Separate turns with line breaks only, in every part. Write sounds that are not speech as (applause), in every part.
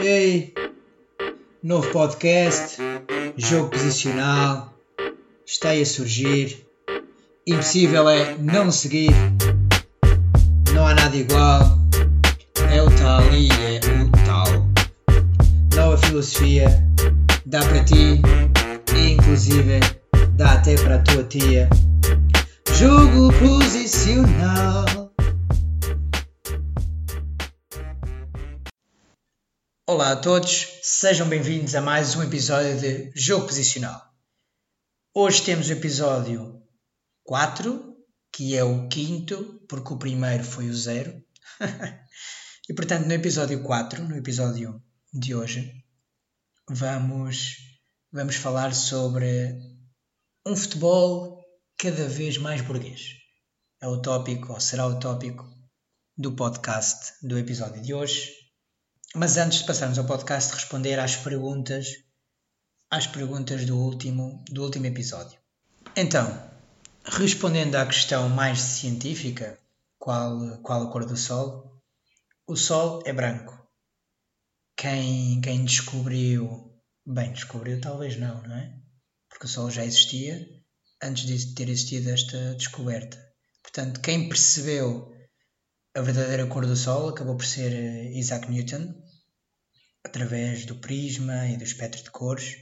Ei, novo podcast, jogo posicional, está aí a surgir. Impossível é não seguir, não há nada igual. É o tal e é o tal. Nova filosofia, dá para ti e inclusive dá até para a tua tia. Jogo posicional. Olá a todos, sejam bem-vindos a mais um episódio de Jogo Posicional. Hoje temos o episódio 4, que é o quinto, porque o primeiro foi o zero. (laughs) e portanto, no episódio 4, no episódio de hoje, vamos, vamos falar sobre um futebol cada vez mais burguês. É o tópico, ou será o tópico, do podcast do episódio de hoje mas antes de passarmos ao podcast, responder às perguntas, às perguntas do último, do último episódio. Então, respondendo à questão mais científica, qual, qual a cor do Sol? O Sol é branco. Quem, quem descobriu, bem, descobriu talvez não, não é? Porque o Sol já existia antes de ter existido esta descoberta. Portanto, quem percebeu a verdadeira cor do Sol acabou por ser eh, Isaac Newton, através do prisma e do espectro de cores.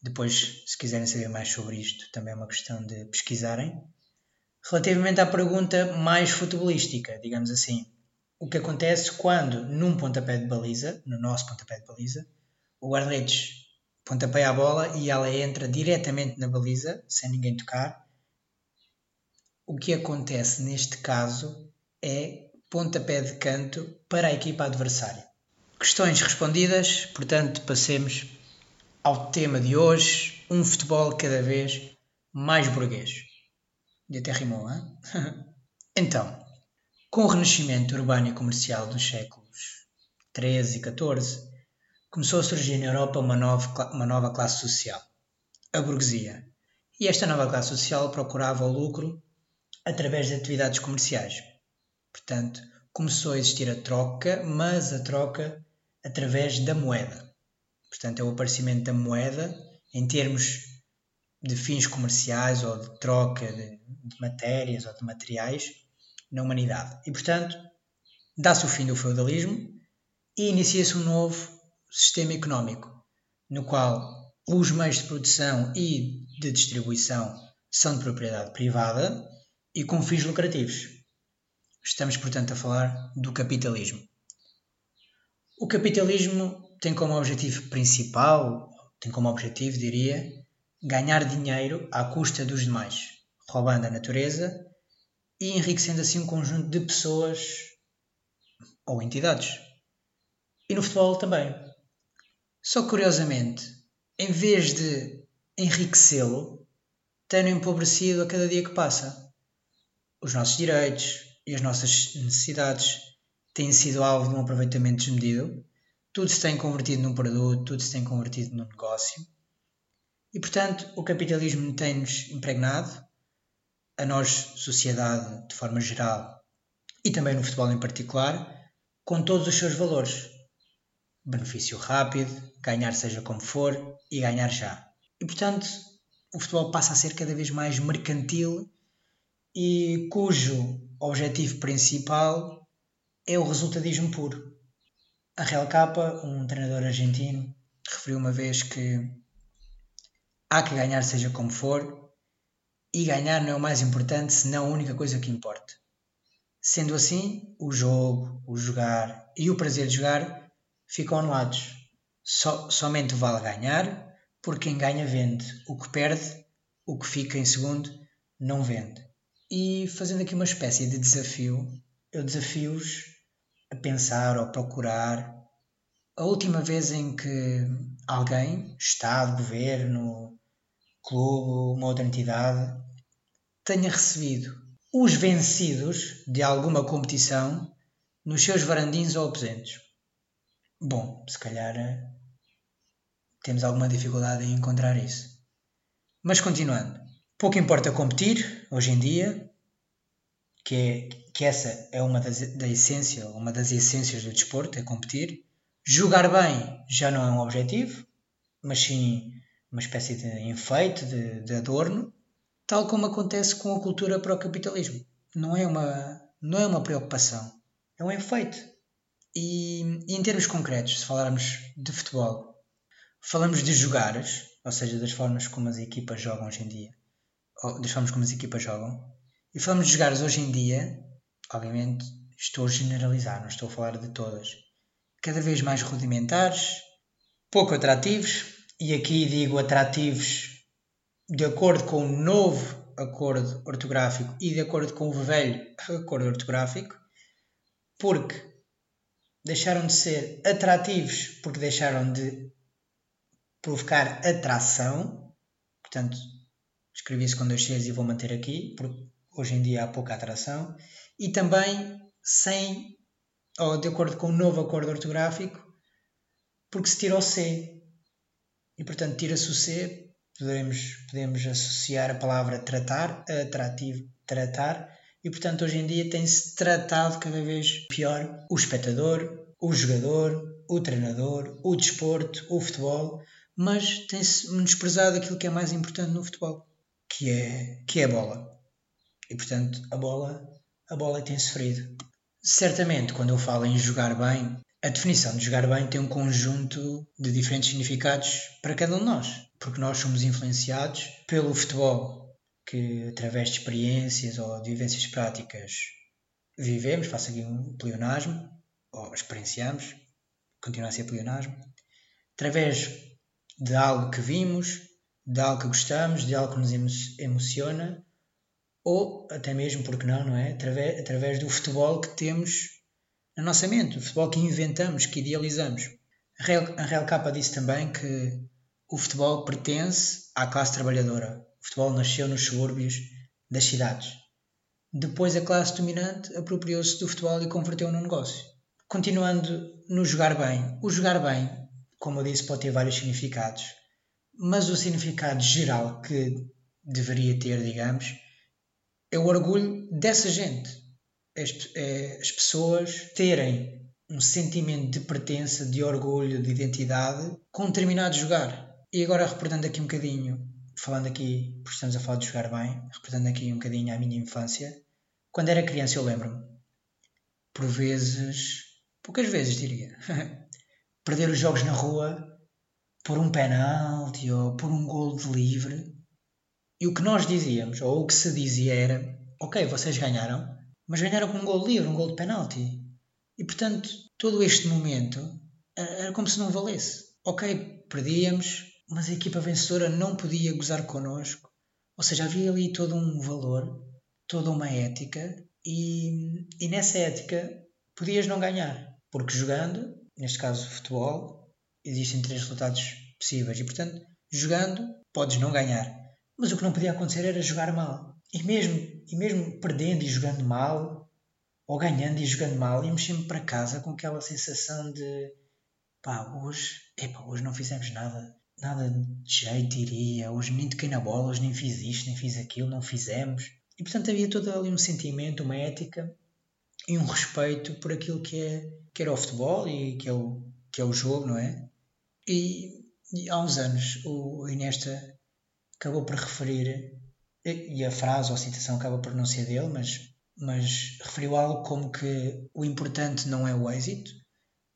Depois, se quiserem saber mais sobre isto, também é uma questão de pesquisarem. Relativamente à pergunta mais futebolística, digamos assim, o que acontece quando, num pontapé de baliza, no nosso pontapé de baliza, o guarda-redes pontapeia a bola e ela entra diretamente na baliza, sem ninguém tocar. O que acontece neste caso é pontapé de canto para a equipa adversária. Questões respondidas, portanto, passemos ao tema de hoje: um futebol cada vez mais burguês. E até rimou, hein? (laughs) então, com o renascimento urbano e comercial dos séculos XIII e XIV, começou a surgir na Europa uma nova, uma nova classe social, a burguesia. E esta nova classe social procurava o lucro através de atividades comerciais Portanto, começou a existir a troca, mas a troca através da moeda. Portanto, é o aparecimento da moeda em termos de fins comerciais ou de troca de, de matérias ou de materiais na humanidade. E, portanto, dá-se o fim do feudalismo e inicia-se um novo sistema económico, no qual os meios de produção e de distribuição são de propriedade privada e com fins lucrativos. Estamos, portanto, a falar do capitalismo. O capitalismo tem como objetivo principal, tem como objetivo, diria, ganhar dinheiro à custa dos demais, roubando a natureza e enriquecendo assim um conjunto de pessoas ou entidades. E no futebol também. Só curiosamente, em vez de enriquecê-lo, tem-no empobrecido a cada dia que passa. Os nossos direitos, e as nossas necessidades têm sido alvo de um aproveitamento desmedido, tudo se tem convertido num produto, tudo se tem convertido num negócio. E, portanto, o capitalismo tem-nos impregnado, a nós, sociedade de forma geral, e também no futebol em particular, com todos os seus valores. Benefício rápido, ganhar seja como for e ganhar já. E, portanto, o futebol passa a ser cada vez mais mercantil e cujo objetivo principal é o resultadismo puro. A Real Capa, um treinador argentino, referiu uma vez que há que ganhar seja como for e ganhar não é o mais importante, senão a única coisa que importa. Sendo assim, o jogo, o jogar e o prazer de jogar ficam anulados. So, somente vale ganhar, porque quem ganha vende. O que perde, o que fica em segundo, não vende. E fazendo aqui uma espécie de desafio, eu desafio-os a pensar ou procurar a última vez em que alguém, Estado, Governo, clube, uma outra entidade, tenha recebido os vencidos de alguma competição nos seus varandins ou aposentos. Bom, se calhar eh, temos alguma dificuldade em encontrar isso. Mas continuando. Pouco importa competir, hoje em dia, que, é, que essa é uma das, da essência, uma das essências do desporto, é competir. Jogar bem já não é um objetivo, mas sim uma espécie de enfeite, de, de adorno, tal como acontece com a cultura para o capitalismo. Não é uma, não é uma preocupação, é um enfeite. E, e em termos concretos, se falarmos de futebol, falamos de jogares, ou seja, das formas como as equipas jogam hoje em dia, formas como as equipas jogam, e falamos de jogares hoje em dia, obviamente estou a generalizar, não estou a falar de todas, cada vez mais rudimentares, pouco atrativos, e aqui digo atrativos de acordo com o novo acordo ortográfico e de acordo com o velho acordo ortográfico, porque deixaram de ser atrativos porque deixaram de provocar atração, portanto, escrevi isso com dois Cs e vou manter aqui, porque hoje em dia há pouca atração, e também sem, ou de acordo com o novo acordo ortográfico, porque se tira o C, e portanto tira-se o C, podemos, podemos associar a palavra tratar a atrativo, tratar, e portanto hoje em dia tem-se tratado cada vez pior o espectador, o jogador, o treinador, o desporto, o futebol, mas tem-se menosprezado aquilo que é mais importante no futebol, que é, que é a bola. E portanto a bola, a bola tem sofrido. Certamente, quando eu falo em jogar bem, a definição de jogar bem tem um conjunto de diferentes significados para cada um de nós, porque nós somos influenciados pelo futebol, que através de experiências ou de vivências práticas vivemos, faço aqui um pleonasmo, ou experienciamos, continua a ser pleonasmo, através de algo que vimos, de algo que gostamos, de algo que nos emociona, ou até mesmo, porque não, não é? Através, através do futebol que temos na nossa mente, o futebol que inventamos, que idealizamos. A Real, a Real Capa disse também que o futebol pertence à classe trabalhadora. O futebol nasceu nos subúrbios das cidades. Depois a classe dominante apropriou-se do futebol e converteu no negócio. Continuando no jogar bem. O jogar bem, como eu disse, pode ter vários significados, mas o significado geral que deveria ter, digamos, é o orgulho dessa gente as, é, as pessoas terem um sentimento de pertença, de orgulho, de identidade com um determinado jogar. E agora reportando aqui um bocadinho, falando aqui, porque estamos a falar de jogar bem, reportando aqui um bocadinho à minha infância, quando era criança eu lembro-me, por vezes, poucas vezes diria, (laughs) perder os jogos na rua por um penalti ou por um gol de livre. E o que nós dizíamos, ou o que se dizia era, ok, vocês ganharam, mas ganharam com um gol livre, um gol de penalti. E portanto, todo este momento era como se não valesse. Ok, perdíamos, mas a equipa vencedora não podia gozar connosco. Ou seja, havia ali todo um valor, toda uma ética, e, e nessa ética podias não ganhar, porque jogando, neste caso futebol, existem três resultados possíveis, e portanto, jogando, podes não ganhar. Mas o que não podia acontecer era jogar mal. E mesmo, e mesmo perdendo e jogando mal, ou ganhando e jogando mal, íamos sempre para casa com aquela sensação de pá, hoje, epá, hoje não fizemos nada, nada de jeito iria, hoje nem toquei na bola, hoje nem fiz isto, nem fiz aquilo, não fizemos. E portanto havia todo ali um sentimento, uma ética e um respeito por aquilo que, é, que era o futebol e que é o, que é o jogo, não é? E, e há uns anos o Inesta acabou por referir e a frase ou a citação acaba por não ser dele, mas, mas referiu algo como que o importante não é o êxito,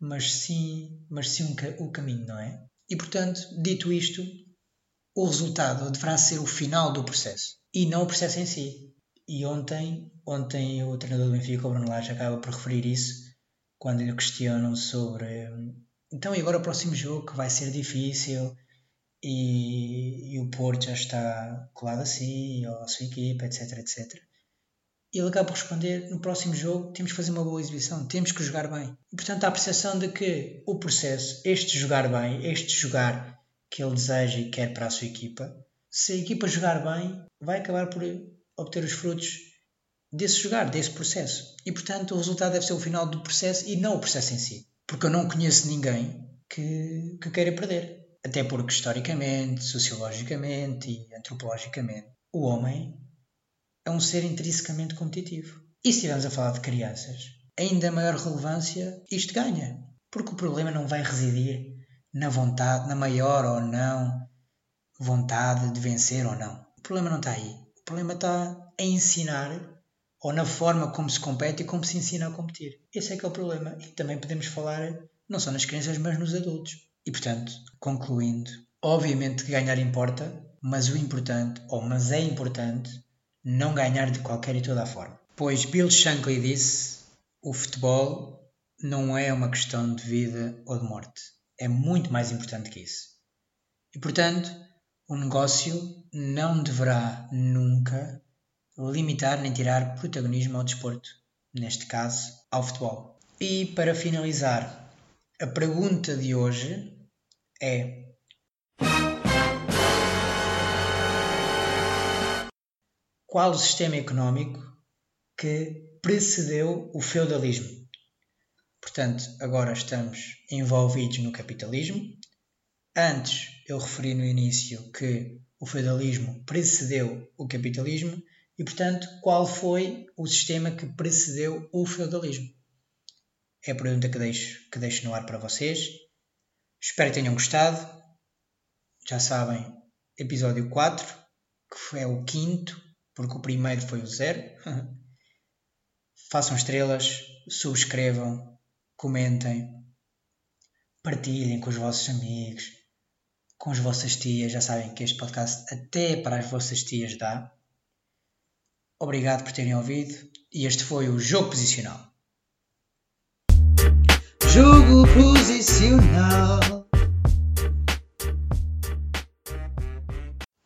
mas sim, mas sim o caminho, não é? E portanto, dito isto, o resultado deverá ser o final do processo e não o processo em si. E ontem, ontem o treinador do Benfica, o Bruno Lage, acaba por referir isso quando lhe questionam sobre então e agora o próximo jogo que vai ser difícil e, e, o Porto já está colado a si, ou à sua equipa, etc, etc. E ele acaba por responder, no próximo jogo temos que fazer uma boa exibição, temos que jogar bem. E portanto há a percepção de que o processo, este jogar bem, este jogar que ele deseja e quer para a sua equipa, se a equipa jogar bem, vai acabar por obter os frutos desse jogar, desse processo. E portanto o resultado deve ser o final do processo e não o processo em si. Porque eu não conheço ninguém que, que queira perder. Até porque, historicamente, sociologicamente e antropologicamente, o homem é um ser intrinsecamente competitivo. E se estivermos a falar de crianças, ainda maior relevância isto ganha. Porque o problema não vai residir na vontade, na maior ou não vontade de vencer ou não. O problema não está aí. O problema está em ensinar ou na forma como se compete e como se ensina a competir. Esse é que é o problema. E também podemos falar não só nas crianças, mas nos adultos. E portanto, concluindo, obviamente que ganhar importa, mas o importante, ou mas é importante, não ganhar de qualquer e toda a forma. Pois Bill Shankly disse: o futebol não é uma questão de vida ou de morte. É muito mais importante que isso. E portanto, o negócio não deverá nunca limitar nem tirar protagonismo ao desporto, neste caso ao futebol. E para finalizar, a pergunta de hoje é: Qual o sistema económico que precedeu o feudalismo? Portanto, agora estamos envolvidos no capitalismo. Antes eu referi no início que o feudalismo precedeu o capitalismo e, portanto, qual foi o sistema que precedeu o feudalismo? É a pergunta que deixo, que deixo no ar para vocês. Espero que tenham gostado. Já sabem, episódio 4, que é o quinto, porque o primeiro foi o zero. (laughs) Façam estrelas, subscrevam, comentem, partilhem com os vossos amigos, com as vossas tias. Já sabem que este podcast até para as vossas tias dá. Obrigado por terem ouvido e este foi o Jogo Posicional. Jogo Posicional.